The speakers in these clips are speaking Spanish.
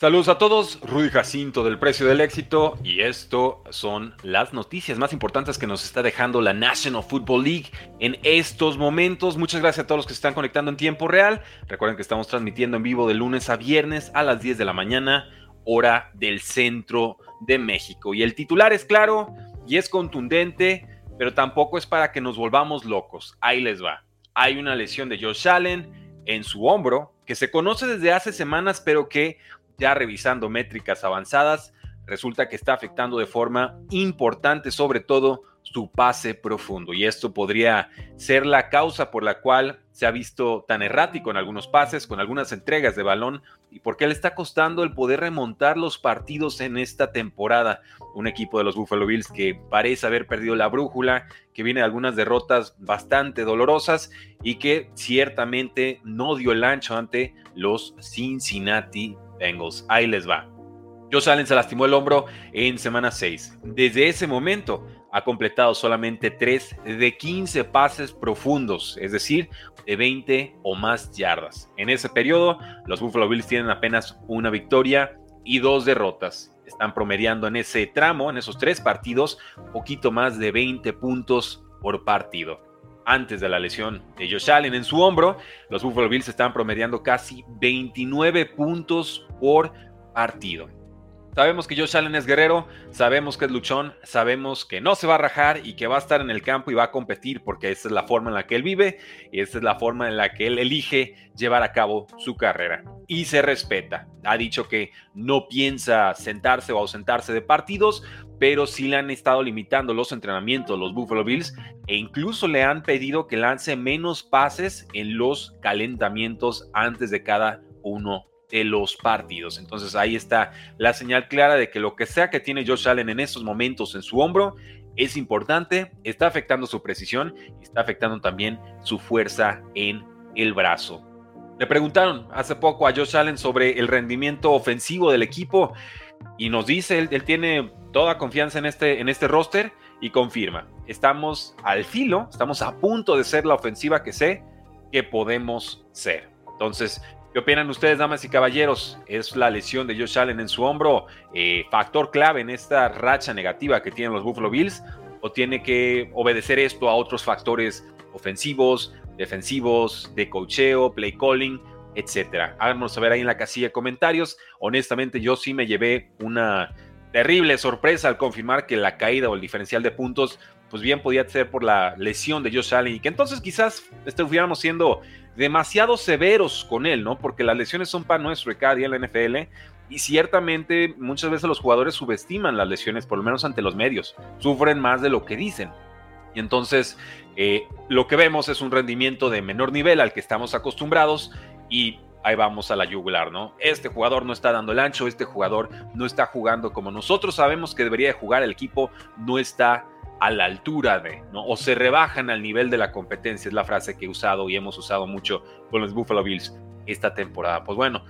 Saludos a todos, Rudy Jacinto del Precio del Éxito y esto son las noticias más importantes que nos está dejando la National Football League en estos momentos. Muchas gracias a todos los que se están conectando en tiempo real. Recuerden que estamos transmitiendo en vivo de lunes a viernes a las 10 de la mañana, hora del centro de México. Y el titular es claro y es contundente, pero tampoco es para que nos volvamos locos. Ahí les va. Hay una lesión de Josh Allen en su hombro que se conoce desde hace semanas, pero que ya revisando métricas avanzadas, resulta que está afectando de forma importante sobre todo su pase profundo y esto podría ser la causa por la cual se ha visto tan errático en algunos pases, con algunas entregas de balón y por qué le está costando el poder remontar los partidos en esta temporada. Un equipo de los Buffalo Bills que parece haber perdido la brújula, que viene de algunas derrotas bastante dolorosas y que ciertamente no dio el ancho ante los Cincinnati Bengals. Ahí les va. Josh Allen se lastimó el hombro en semana 6. Desde ese momento ha completado solamente 3 de 15 pases profundos, es decir, de 20 o más yardas. En ese periodo, los Buffalo Bills tienen apenas una victoria y dos derrotas. Están promediando en ese tramo, en esos tres partidos, poquito más de 20 puntos por partido antes de la lesión de Josh Allen en su hombro, los Buffalo Bills estaban promediando casi 29 puntos por partido. Sabemos que Josh Allen es guerrero, sabemos que es luchón, sabemos que no se va a rajar y que va a estar en el campo y va a competir porque esa es la forma en la que él vive y esa es la forma en la que él elige llevar a cabo su carrera. Y se respeta. Ha dicho que no piensa sentarse o ausentarse de partidos, pero sí le han estado limitando los entrenamientos los Buffalo Bills e incluso le han pedido que lance menos pases en los calentamientos antes de cada uno de los partidos. Entonces ahí está la señal clara de que lo que sea que tiene Josh Allen en estos momentos en su hombro es importante, está afectando su precisión y está afectando también su fuerza en el brazo. Le preguntaron hace poco a Josh Allen sobre el rendimiento ofensivo del equipo y nos dice, él, él tiene toda confianza en este, en este roster y confirma, estamos al filo, estamos a punto de ser la ofensiva que sé que podemos ser. Entonces, ¿Qué opinan ustedes, damas y caballeros? ¿Es la lesión de Josh Allen en su hombro eh, factor clave en esta racha negativa que tienen los Buffalo Bills? ¿O tiene que obedecer esto a otros factores ofensivos, defensivos, de cocheo, play calling, etcétera? Háganos saber ahí en la casilla de comentarios. Honestamente, yo sí me llevé una terrible sorpresa al confirmar que la caída o el diferencial de puntos, pues bien podía ser por la lesión de Josh Allen y que entonces quizás estuviéramos siendo demasiado severos con él, ¿no? Porque las lesiones son para nuestro cada día en la NFL y ciertamente muchas veces los jugadores subestiman las lesiones, por lo menos ante los medios, sufren más de lo que dicen. Y entonces eh, lo que vemos es un rendimiento de menor nivel al que estamos acostumbrados y ahí vamos a la yugular, ¿no? Este jugador no está dando el ancho, este jugador no está jugando como nosotros sabemos que debería de jugar, el equipo no está a la altura de, ¿no? O se rebajan al nivel de la competencia, es la frase que he usado y hemos usado mucho con los Buffalo Bills esta temporada. Pues bueno,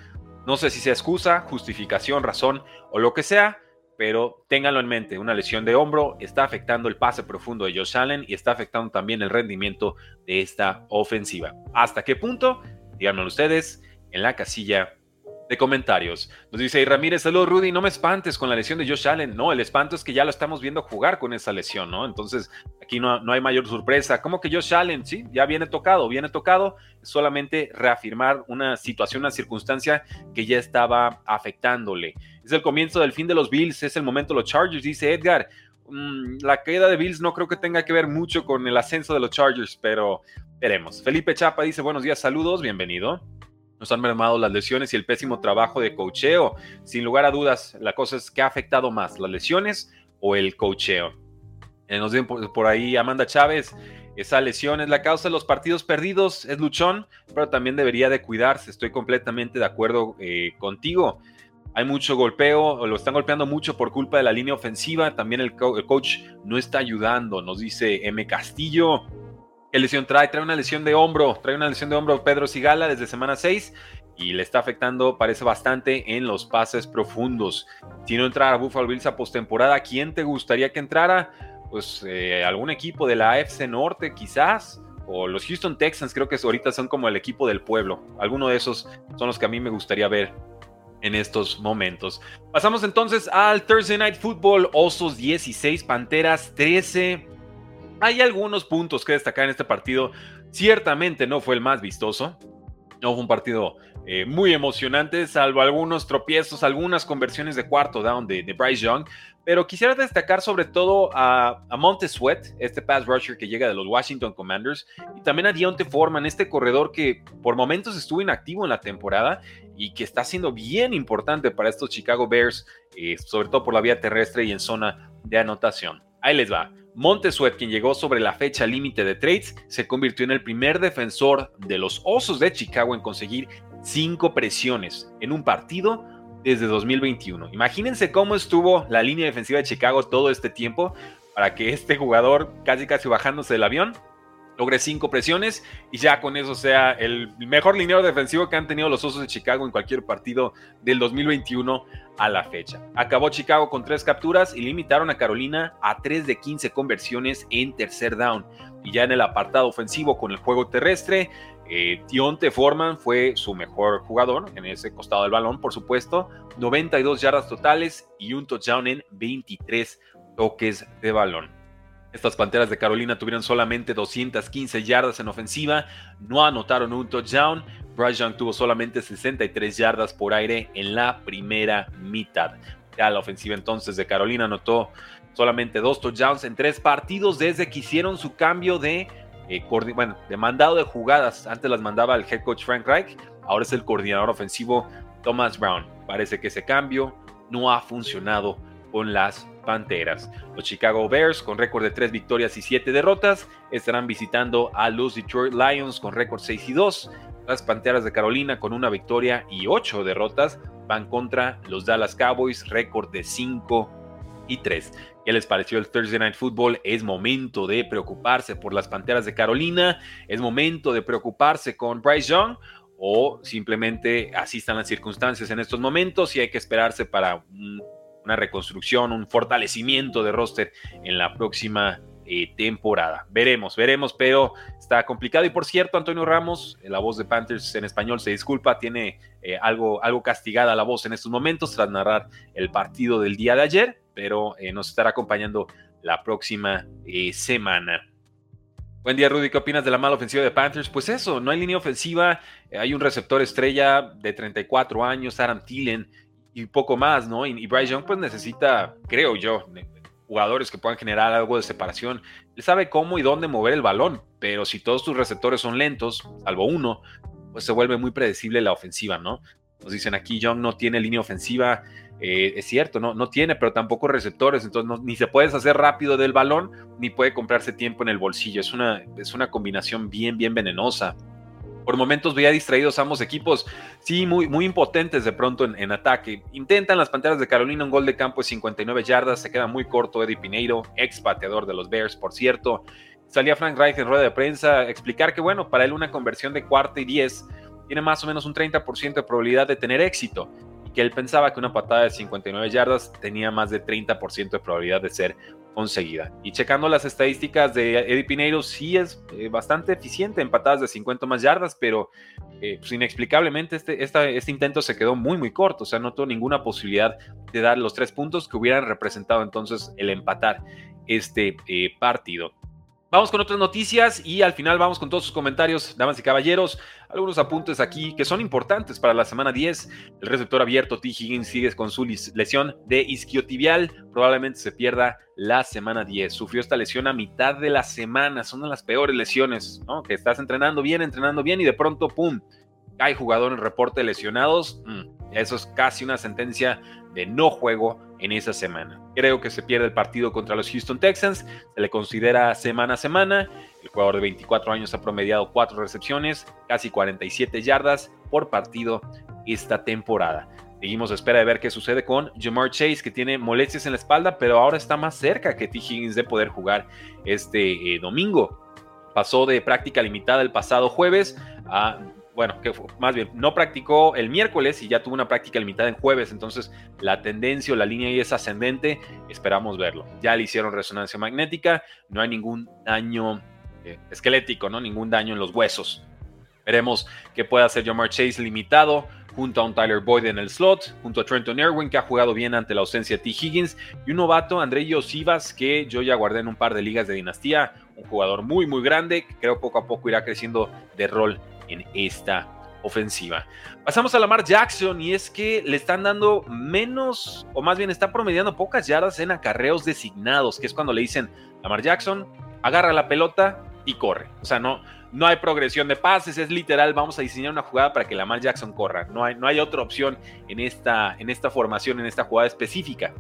no sé si sea excusa, justificación, razón o lo que sea, pero ténganlo en mente, una lesión de hombro está afectando el pase profundo de Josh Allen y está afectando también el rendimiento de esta ofensiva. ¿Hasta qué punto? Díganmelo ustedes en la casilla de comentarios. Nos dice Ramírez, saludos Rudy, no me espantes con la lesión de Josh Allen. No, el espanto es que ya lo estamos viendo jugar con esa lesión, ¿no? Entonces aquí no, no hay mayor sorpresa. ¿Cómo que Josh Allen? Sí, ya viene tocado, viene tocado. Solamente reafirmar una situación, una circunstancia que ya estaba afectándole. Es el comienzo del fin de los Bills, es el momento de los Chargers, dice Edgar. Mm, la caída de Bills no creo que tenga que ver mucho con el ascenso de los Chargers, pero veremos. Felipe Chapa dice buenos días, saludos, bienvenido. Nos han mermado las lesiones y el pésimo trabajo de cocheo. Sin lugar a dudas, la cosa es que ha afectado más, las lesiones o el cocheo. Eh, nos dicen por, ahí Amanda Chávez, esa lesión es la causa de los partidos perdidos, es luchón, pero también debería de cuidarse. Estoy completamente de acuerdo eh, contigo. Hay mucho golpeo, lo están golpeando mucho por culpa de la línea ofensiva. También el, el coach no está ayudando, nos dice M. Castillo. ¿Qué lesión trae? Trae una lesión de hombro, trae una lesión de hombro Pedro Sigala desde semana 6 y le está afectando, parece bastante, en los pases profundos. Si no entrara Buffalo Bills a postemporada, ¿quién te gustaría que entrara? Pues eh, algún equipo de la AFC Norte, quizás, o los Houston Texans, creo que ahorita son como el equipo del pueblo. Alguno de esos son los que a mí me gustaría ver en estos momentos. Pasamos entonces al Thursday Night Football, Osos 16, Panteras 13. Hay algunos puntos que destacar en este partido. Ciertamente no fue el más vistoso. No fue un partido eh, muy emocionante, salvo algunos tropiezos, algunas conversiones de cuarto down de, Bryce Young. Pero quisiera destacar sobre todo a, a Monte Sweat, este pass rusher que llega de los Washington Commanders, y también a Deontay Foreman, este corredor que por momentos estuvo inactivo en la temporada y que está siendo bien importante para estos Chicago Bears, eh, sobre todo por la vía terrestre y en zona de anotación. Ahí les va. Montesuet, quien llegó sobre la fecha límite de trades, se convirtió en el primer defensor de los Osos de Chicago en conseguir cinco presiones en un partido desde 2021. Imagínense cómo estuvo la línea defensiva de Chicago todo este tiempo para que este jugador, casi casi bajándose del avión, logre cinco presiones y ya con eso sea el mejor lineal defensivo que han tenido los Osos de Chicago en cualquier partido del 2021 a la fecha. Acabó Chicago con tres capturas y limitaron a Carolina a 3 de 15 conversiones en tercer down. Y ya en el apartado ofensivo con el juego terrestre, eh, Tionte Foreman fue su mejor jugador en ese costado del balón, por supuesto. 92 yardas totales y un touchdown en 23 toques de balón. Estas Panteras de Carolina tuvieron solamente 215 yardas en ofensiva, no anotaron un touchdown. Bryce Young tuvo solamente 63 yardas por aire en la primera mitad. Ya la ofensiva entonces de Carolina anotó solamente dos touchdowns en tres partidos desde que hicieron su cambio de, eh, de mandado de jugadas. Antes las mandaba el head coach Frank Reich, ahora es el coordinador ofensivo Thomas Brown. Parece que ese cambio no ha funcionado con las Panteras. Los Chicago Bears, con récord de 3 victorias y 7 derrotas, estarán visitando a los Detroit Lions con récord 6 y 2. Las Panteras de Carolina, con una victoria y 8 derrotas, van contra los Dallas Cowboys, récord de 5 y 3. ¿Qué les pareció el Thursday Night Football? Es momento de preocuparse por las Panteras de Carolina, es momento de preocuparse con Bryce Young o simplemente así están las circunstancias en estos momentos y hay que esperarse para un una reconstrucción, un fortalecimiento de roster en la próxima eh, temporada. Veremos, veremos, pero está complicado. Y por cierto, Antonio Ramos, la voz de Panthers en español, se disculpa, tiene eh, algo, algo castigada la voz en estos momentos tras narrar el partido del día de ayer, pero eh, nos estará acompañando la próxima semana. Buen día, Rudy. ¿Qué opinas de la mala ofensiva de Panthers? Pues eso, no hay línea ofensiva. Hay un receptor estrella de 34 años, Aaron Thielen, y poco más, ¿no? Y, Bryce Young pues necesita, creo yo, jugadores que puedan generar algo de separación. Él sabe cómo y dónde mover el balón, pero si todos tus receptores son lentos, salvo uno, pues se vuelve muy predecible la ofensiva, ¿no? Nos dicen aquí, Young no tiene línea ofensiva, eh, es cierto, no, no tiene, pero tampoco receptores, entonces ni se puede hacer rápido del balón, ni puede comprarse tiempo en el bolsillo. Es una, es una combinación bien, bien venenosa. Por momentos veía distraídos ambos equipos, sí, muy, muy impotentes de pronto en, ataque. Intentan las Panteras de Carolina un gol de campo de 59 yardas, se queda muy corto Eddie Pineiro, ex pateador de los Bears, por cierto. Salía Frank Reich en rueda de prensa a explicar que, bueno, para él una conversión de cuarta y diez tiene más o menos un 30% de probabilidad de tener éxito y que él pensaba que una patada de 59 yardas tenía más de 30% de probabilidad de ser conseguida. Y checando las estadísticas de Eddie Pineiro, sí es eh, bastante eficiente en patadas de 50 más yardas, pero eh, pues inexplicablemente este, este intento se quedó muy, muy corto. O sea, no tuvo ninguna posibilidad de dar los tres puntos que hubieran representado entonces el empatar este eh, partido. Vamos con otras noticias y al final vamos con todos sus comentarios, damas y caballeros. Algunos apuntes aquí que son importantes para la semana 10. El receptor abierto T. Higgins sigue con su lesión de isquiotibial. Probablemente se pierda la semana 10. Sufrió esta lesión a mitad de la semana. Son de las peores lesiones, ¿no? Que estás entrenando bien, entrenando bien y de pronto, ¡pum! Hay jugador en reporte lesionados. Mm, eso es casi una sentencia de no juego en esa semana. Creo que se pierde el partido contra los Houston Texans, se le considera semana a semana. El jugador de 24 años ha promediado 4 recepciones, casi 47 yardas por partido esta temporada. Seguimos a espera de ver qué sucede con Jamar Chase, que tiene molestias en la espalda, pero ahora está más cerca que T. Higgins de poder jugar este eh, domingo. Pasó de práctica limitada el pasado jueves a bueno, que más bien no practicó el miércoles y ya tuvo una práctica limitada en jueves, entonces la tendencia o la línea ahí es ascendente, esperamos verlo. Ya le hicieron resonancia magnética, no hay ningún daño eh, esquelético, ¿no? Ningún daño en los huesos. Veremos qué puede hacer Jamar Chase limitado junto a un Tyler Boyd en el slot, junto a Trenton Erwin, que ha jugado bien ante la ausencia de T. Higgins, y un novato, André Osivas, que yo ya guardé en un par de ligas de dinastía, un jugador muy, muy grande, que creo poco a poco irá creciendo de rol en esta ofensiva. Pasamos a Lamar Jackson y es que le están dando menos, o más bien está promediando pocas yardas en acarreos designados, que es cuando le dicen, Lamar Jackson, agarra la pelota y corre. O sea, no, no hay progresión de pases, es literal, vamos a diseñar una jugada para que Lamar Jackson corra. No hay, no hay otra opción en esta, en esta formación, en esta jugada específica.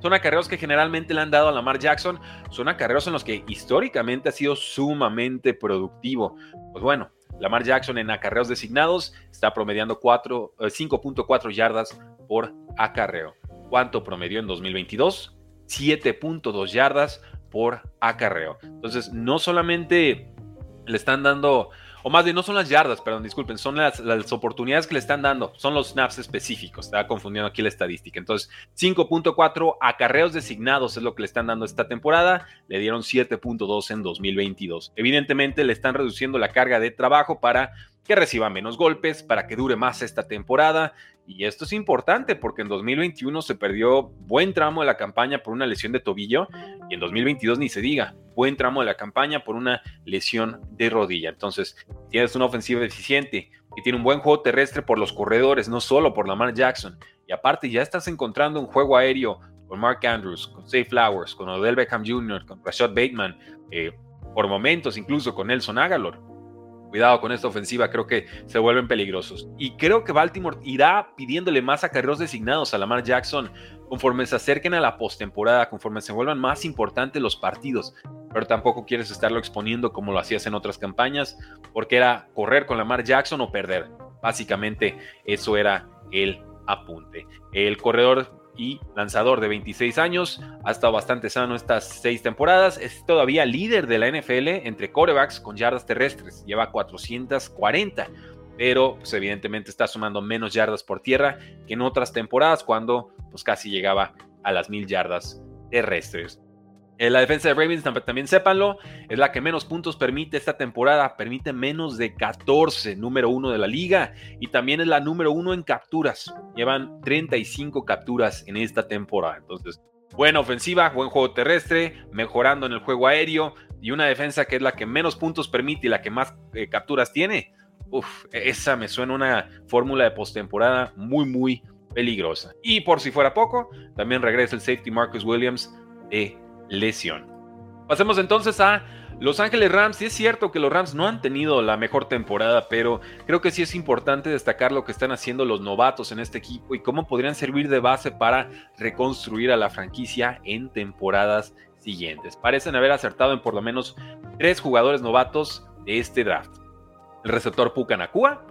Son acarreos que generalmente le han dado a Lamar Jackson, son acarreos en los que históricamente ha sido sumamente productivo. Pues bueno, Lamar Jackson en acarreos designados está promediando 5.4 eh, yardas por acarreo. ¿Cuánto promedió en 2022? 7.2 yardas por acarreo. Entonces, no solamente le están dando, o más bien no son las yardas, perdón, disculpen, son las, oportunidades que le están dando, son los snaps específicos, estaba confundiendo aquí la estadística. Entonces, 5.4 acarreos designados es lo que le están dando esta temporada, le dieron 7.2 en 2022. Evidentemente le están reduciendo la carga de trabajo para que reciba menos golpes, para que dure más esta temporada. Y esto es importante porque en 2021 se perdió buen tramo de la campaña por una lesión de tobillo y en 2022 ni se diga, buen tramo de la campaña por una lesión de rodilla. Entonces, tienes una ofensiva eficiente y tiene un buen juego terrestre por los corredores, no solo por Lamar Jackson. Y aparte ya estás encontrando un juego aéreo con Mark Andrews, con Say Flowers, con Odell Beckham Jr., con Rashad Bateman, eh, por momentos incluso con Nelson Agalor Cuidado con esta ofensiva, creo que se vuelven peligrosos. Y creo que Baltimore irá pidiéndole más acarreos designados a Lamar Jackson conforme se acerquen a la postemporada, conforme se vuelvan más importantes los partidos. Pero tampoco quieres estarlo exponiendo como lo hacías en otras campañas, porque era correr con Lamar Jackson o perder. Básicamente, eso era el apunte. El corredor y lanzador de 26 años. Ha estado bastante sano estas seis temporadas. Es todavía líder de la NFL entre corebacks con yardas terrestres. Lleva 440. Pero pues, evidentemente está sumando menos yardas por tierra que en otras temporadas cuando pues, casi llegaba a las mil yardas terrestres. Eh, la defensa de Ravens, también sépanlo, es la que menos puntos permite esta temporada. Permite menos de 14, número uno de la liga. Y también es la número uno en capturas. Llevan 35 capturas en esta temporada. Entonces, buena ofensiva, buen juego terrestre, mejorando en el juego aéreo. Y una defensa que es la que menos puntos permite y la que más eh, capturas tiene. Uf, esa me suena una fórmula de postemporada muy, muy peligrosa. Y por si fuera poco, también regresa el safety Marcus Williams de lesión. Pasemos entonces a Los Ángeles Rams. Y es cierto que los Rams no han tenido la mejor temporada, pero creo que sí es importante destacar lo que están haciendo los novatos en este equipo y cómo podrían servir de base para reconstruir a la franquicia en temporadas siguientes. Parecen haber acertado en por lo menos tres jugadores novatos de este draft. El receptor Puka Nakua,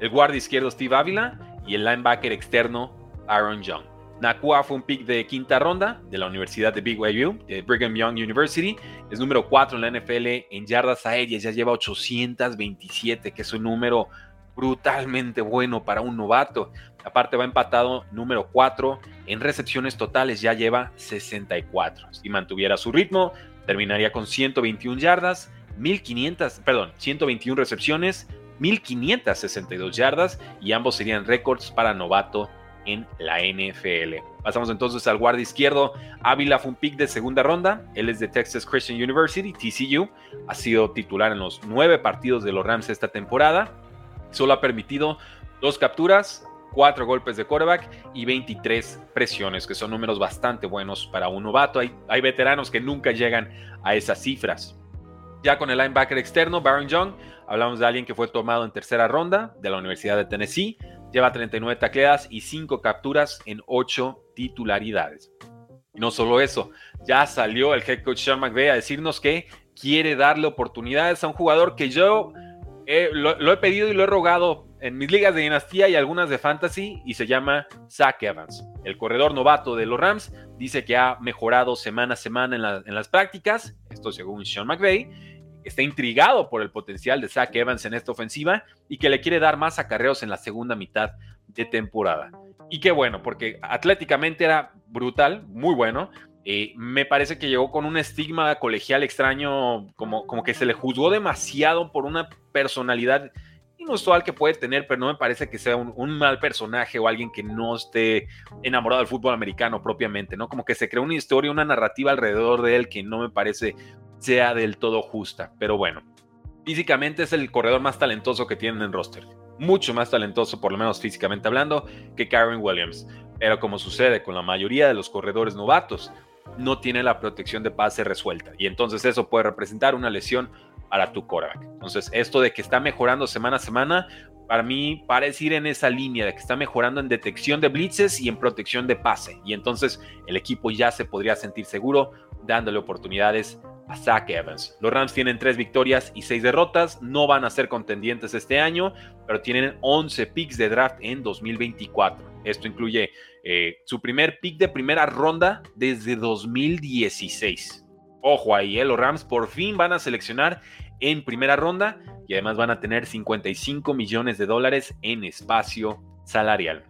el guardia izquierdo Steve Ávila y el linebacker externo Aaron Young. Nakua fue un pick de quinta ronda de la Universidad de BYU, de Brigham Young University. Es número 4 en la NFL en yardas aéreas, ya lleva 827, que es un número brutalmente bueno para un novato. Aparte va empatado número 4 en recepciones totales, ya lleva 64. Si mantuviera su ritmo, terminaría con 121 yardas, 1500, perdón, 121 recepciones, 1562 yardas y ambos serían récords para novato en la NFL. Pasamos entonces al guardia izquierdo. Ávila fue un pick de segunda ronda. Él es de Texas Christian University, TCU. Ha sido titular en los nueve partidos de los Rams esta temporada. Solo ha permitido dos capturas, cuatro golpes de quarterback y 23 presiones, que son números bastante buenos para un novato. Hay, hay veteranos que nunca llegan a esas cifras. Ya con el linebacker externo, Baron Young, hablamos de alguien que fue tomado en tercera ronda de la Universidad de Tennessee. Lleva 39 tacleadas y 5 capturas en 8 titularidades. Y no solo eso, ya salió el head coach Sean McVay a decirnos que quiere darle oportunidades a un jugador que yo lo, he pedido y lo he rogado en mis ligas de dinastía y algunas de fantasy y se llama Zach Evans. El corredor novato de los Rams dice que ha mejorado semana a semana en, en las prácticas, esto según Sean McVay, está intrigado por el potencial de Zach Evans en esta ofensiva y que le quiere dar más acarreos en la segunda mitad de temporada. Y qué bueno, porque atléticamente era brutal, muy bueno. Eh, me parece que llegó con un estigma colegial extraño, como, como que se le juzgó demasiado por una personalidad inusual que puede tener, pero no me parece que sea un, un, mal personaje o alguien que no esté enamorado del fútbol americano propiamente, ¿no? Como que se crea una historia, una narrativa alrededor de él que no me parece sea del todo justa. Pero bueno, físicamente es el corredor más talentoso que tienen en roster. Mucho más talentoso, por lo menos físicamente hablando, que Karen Williams. Pero como sucede con la mayoría de los corredores novatos, no tiene la protección de pase resuelta. Y entonces eso puede representar una lesión para tu quarterback. Entonces, esto de que está mejorando semana a semana, para mí parece ir en esa línea de que está mejorando en detección de blitzes y en protección de pase. Y entonces el equipo ya se podría sentir seguro dándole oportunidades a Zach Evans. Los Rams tienen tres victorias y seis derrotas, no van a ser contendientes este año, pero tienen 11 picks de draft en 2024. Esto incluye eh, su primer pick de primera ronda desde 2016. Ojo ahí, eh, los Rams por fin van a seleccionar en primera ronda y además van a tener 55 millones de dólares en espacio salarial.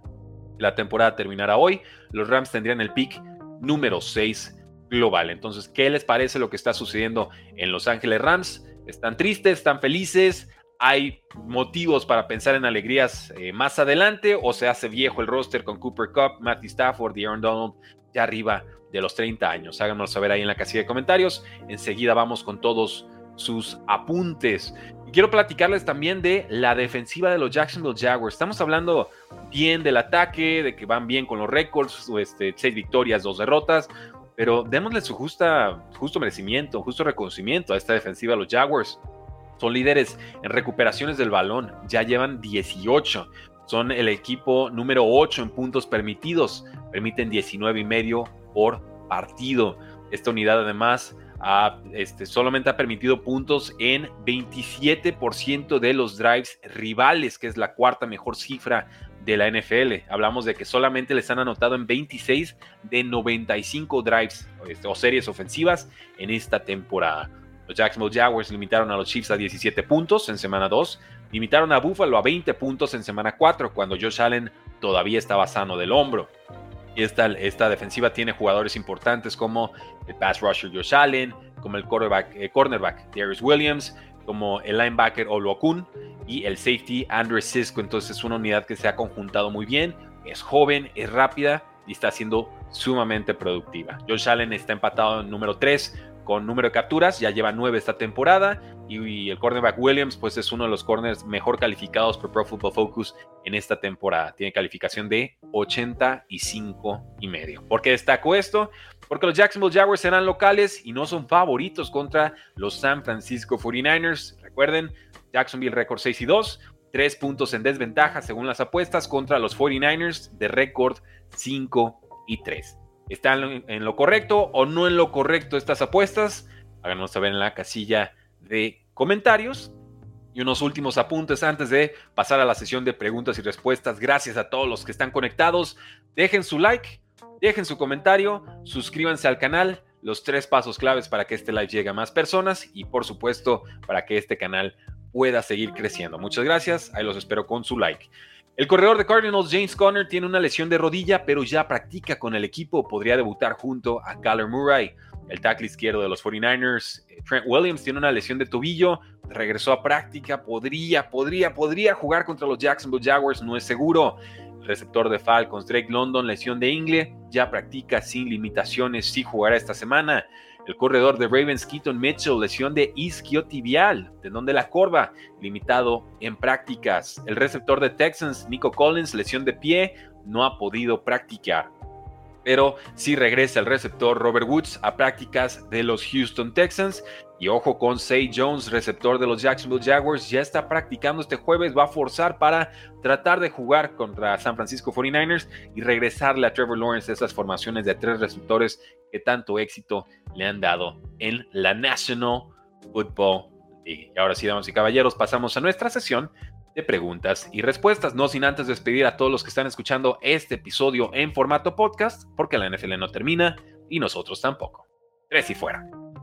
La temporada terminará hoy, los Rams tendrían el pick número 6 global. Entonces, ¿qué les parece lo que está sucediendo en Los Ángeles Rams? ¿Están tristes? ¿Están felices? ¿Hay motivos para pensar en alegrías eh, más adelante? ¿O se hace viejo el roster con Cooper Cup, Matthew Stafford y Aaron Donald ya arriba de los 30 años? Háganos saber ahí en la casilla de comentarios. Enseguida vamos con todos sus apuntes. Y quiero platicarles también de la defensiva de los Jacksonville Jaguars. Estamos hablando bien del ataque, de que van bien con los récords, este, seis victorias, dos derrotas, pero démosle su justa, justo merecimiento, justo reconocimiento a esta defensiva de los Jaguars. Son líderes en recuperaciones del balón, ya llevan 18. Son el equipo número 8 en puntos permitidos, permiten 19 y medio por partido. Esta unidad además este, solamente ha permitido puntos en 27% de los drives rivales, que es la cuarta mejor cifra de la NFL. Hablamos de que solamente les han anotado en 26 de 95 drives este, o series ofensivas en esta temporada. Los Jacksonville Jaguars limitaron a los Chiefs a 17 puntos en semana 2, limitaron a Buffalo a 20 puntos en semana 4, cuando Josh Allen todavía estaba sano del hombro. Esta, esta defensiva tiene jugadores importantes como el pass rusher Josh Allen, como el cornerback, eh, cornerback Darius Williams, como el linebacker Oluokun y el safety Andrew Cisco. Entonces es una unidad que se ha conjuntado muy bien, es joven, es rápida y está siendo sumamente productiva. Josh Allen está empatado en número 3 con número de capturas, ya lleva 9 esta temporada y, el cornerback Williams pues es uno de los corners mejor calificados por Pro Football Focus en esta temporada. Tiene calificación de 85 y medio. ¿Por qué destaco esto? Porque los Jacksonville Jaguars serán locales y no son favoritos contra los San Francisco 49ers. Recuerden, Jacksonville récord 6 y 2, 3 puntos en desventaja según las apuestas contra los 49ers de récord 5 y 3. ¿Están en lo correcto o no en lo correcto estas apuestas? Háganos saber en la casilla de comentarios. Y unos últimos apuntes antes de pasar a la sesión de preguntas y respuestas. Gracias a todos los que están conectados. Dejen su like, Dejen su comentario, suscríbanse al canal, los tres pasos claves para que este live llegue a más personas y por supuesto para que este canal pueda seguir creciendo. Muchas gracias, ahí los espero con su like. El corredor de Cardinals, James Conner, tiene una lesión de rodilla, pero ya practica con el equipo. Podría debutar junto a Kyler Murray. El tackle izquierdo de los 49ers, eh, Trent Williams, tiene una lesión de tobillo. Regresó a práctica. Podría, podría, podría jugar contra los Jacksonville Jaguars. No es seguro receptor de Falcons, Drake London, lesión de ingle, ya practica sin limitaciones, sí jugará esta semana. El corredor de Ravens, Keaton Mitchell, lesión de isquiotibial, tendón de la corva, limitado en prácticas. El receptor de Texans, Nico Collins, lesión de pie, no ha podido practicar pero sí regresa el receptor Robert Woods a prácticas de los Houston Texans. Y ojo con Say Jones, receptor de los Jacksonville Jaguars, ya está practicando este jueves, va a forzar para tratar de jugar contra San Francisco 49ers y regresarle a Trevor Lawrence esas formaciones de tres receptores que tanto éxito le han dado en la National Football League. Y ahora sí, damas y caballeros, pasamos a nuestra sesión de preguntas y respuestas. No sin antes despedir a todos los que están escuchando este episodio en formato podcast, porque la NFL no termina y nosotros tampoco. Tres y fuera.